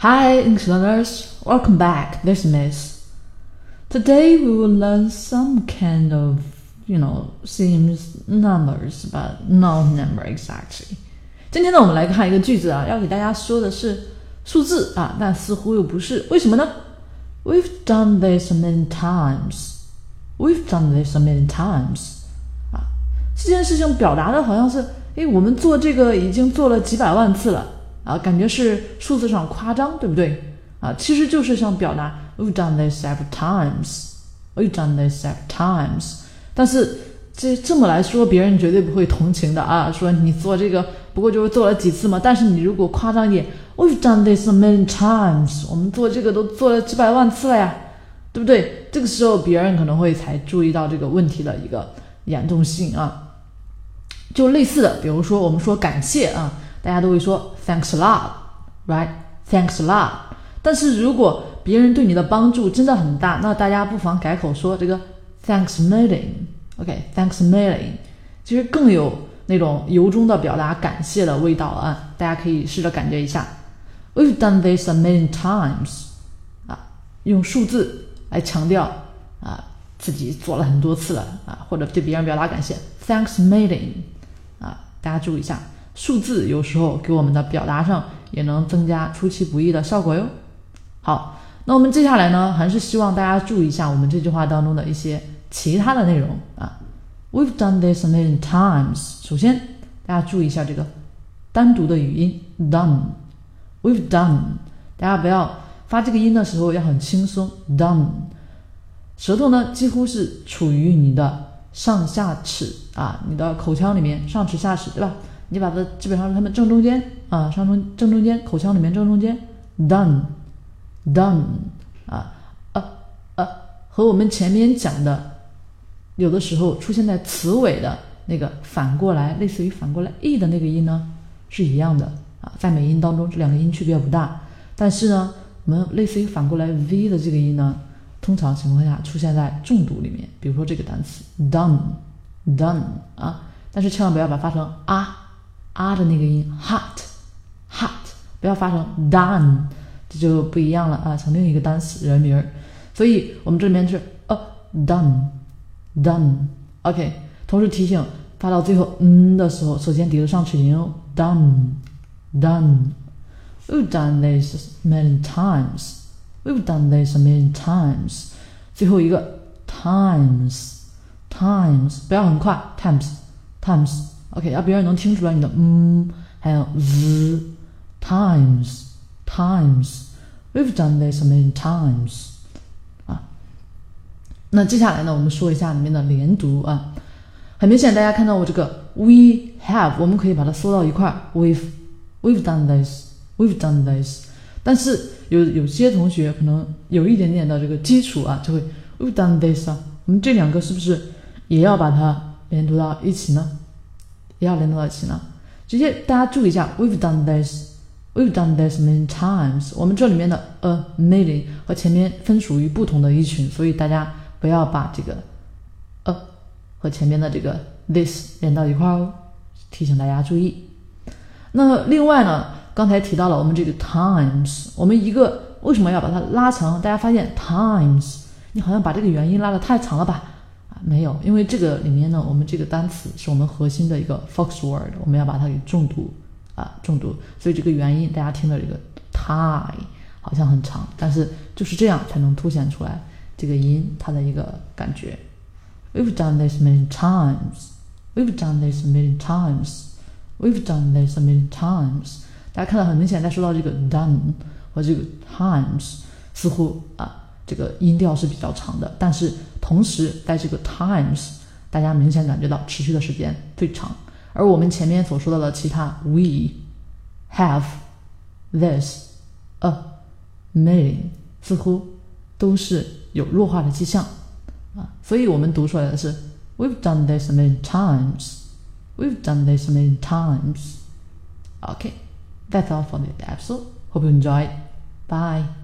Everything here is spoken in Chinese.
Hi, English learners. Welcome back. This is Miss. Today we will learn some kind of, you know, seems numbers, but no number exactly. 今天呢，我们来看一个句子啊，要给大家说的是数字啊，但似乎又不是，为什么呢？We've done this many times. We've done this many times. 啊，这件事情表达的好像是，诶，我们做这个已经做了几百万次了 啊，感觉是数字上夸张，对不对？啊，其实就是想表达 We've done this several times. We've done this several times. 但是这这么来说，别人绝对不会同情的啊，说你做这个不过就是做了几次嘛。但是你如果夸张一点，We've done this many times. 我们做这个都做了几百万次了呀，对不对？这个时候别人可能会才注意到这个问题的一个严重性啊。就类似的，比如说我们说感谢啊，大家都会说 Thanks a lot，right？Thanks a lot。但是如果别人对你的帮助真的很大，那大家不妨改口说这个 Thanks million，OK？Thanks million，其实更有那种由衷的表达感谢的味道啊。大家可以试着感觉一下，We've done this a million times，啊，用数字来强调啊自己做了很多次了啊，或者对别人表达感谢，Thanks million，啊，大家注意一下，数字有时候给我们的表达上也能增加出其不意的效果哟。好，那我们接下来呢，还是希望大家注意一下我们这句话当中的一些其他的内容啊。We've done this many times。首先，大家注意一下这个单独的语音 done。We've done，大家不要发这个音的时候要很轻松 done，舌头呢几乎是处于你的上下齿啊，你的口腔里面上齿下齿对吧？你把它基本上是它们正中间啊，上中正中间，口腔里面正中间 done。done 啊呃呃，和我们前面讲的，有的时候出现在词尾的那个反过来，类似于反过来 e 的那个音呢，是一样的啊。在美音当中，这两个音区别不大，但是呢，我们类似于反过来 v 的这个音呢，通常情况下出现在重读里面，比如说这个单词 done done 啊，但是千万不要把它发成啊啊的那个音 hot hot，不要发成 done。这就不一样了啊，成另一个单词人名儿，所以我们这里面是 a done done OK。同时提醒发到最后嗯的时候，首先抵得上齿龈哦，done done。We've done this many times. We've done this many times. 最后一个 times times 不要很快 times times OK，让别人能听出来你的嗯，还有 z times。Times, we've done this many times. 啊，那接下来呢，我们说一下里面的连读啊。很明显，大家看到我这个 we have，我们可以把它缩到一块，we've we've done this, we've done this。但是有有些同学可能有一点点的这个基础啊，就会 we've done this 啊。我们这两个是不是也要把它连读到一起呢？也要连到一起呢？直接大家注意一下，we've done this。We've done this many times。我们这里面的 a million 和前面分属于不同的一群，所以大家不要把这个 a 和前面的这个 this 连到一块哦。提醒大家注意。那另外呢，刚才提到了我们这个 times，我们一个为什么要把它拉长？大家发现 times，你好像把这个元音拉的太长了吧？没有，因为这个里面呢，我们这个单词是我们核心的一个 fox word，我们要把它给重读。啊，重读，所以这个元音大家听到这个 tie 好像很长，但是就是这样才能凸显出来这个音它的一个感觉。We've done this many times. We've done this many times. We've done this many times. 大家看到很明显，在说到这个 done 和这个 times，似乎啊这个音调是比较长的，但是同时在这个 times，大家明显感觉到持续的时间最长。而我们前面所说到的其他，we have this a million，似乎都是有弱化的迹象啊，所以我们读出来的是 We've done this many times. We've done this many times. Okay, that's all for the episode. Hope you enjoyed. Bye.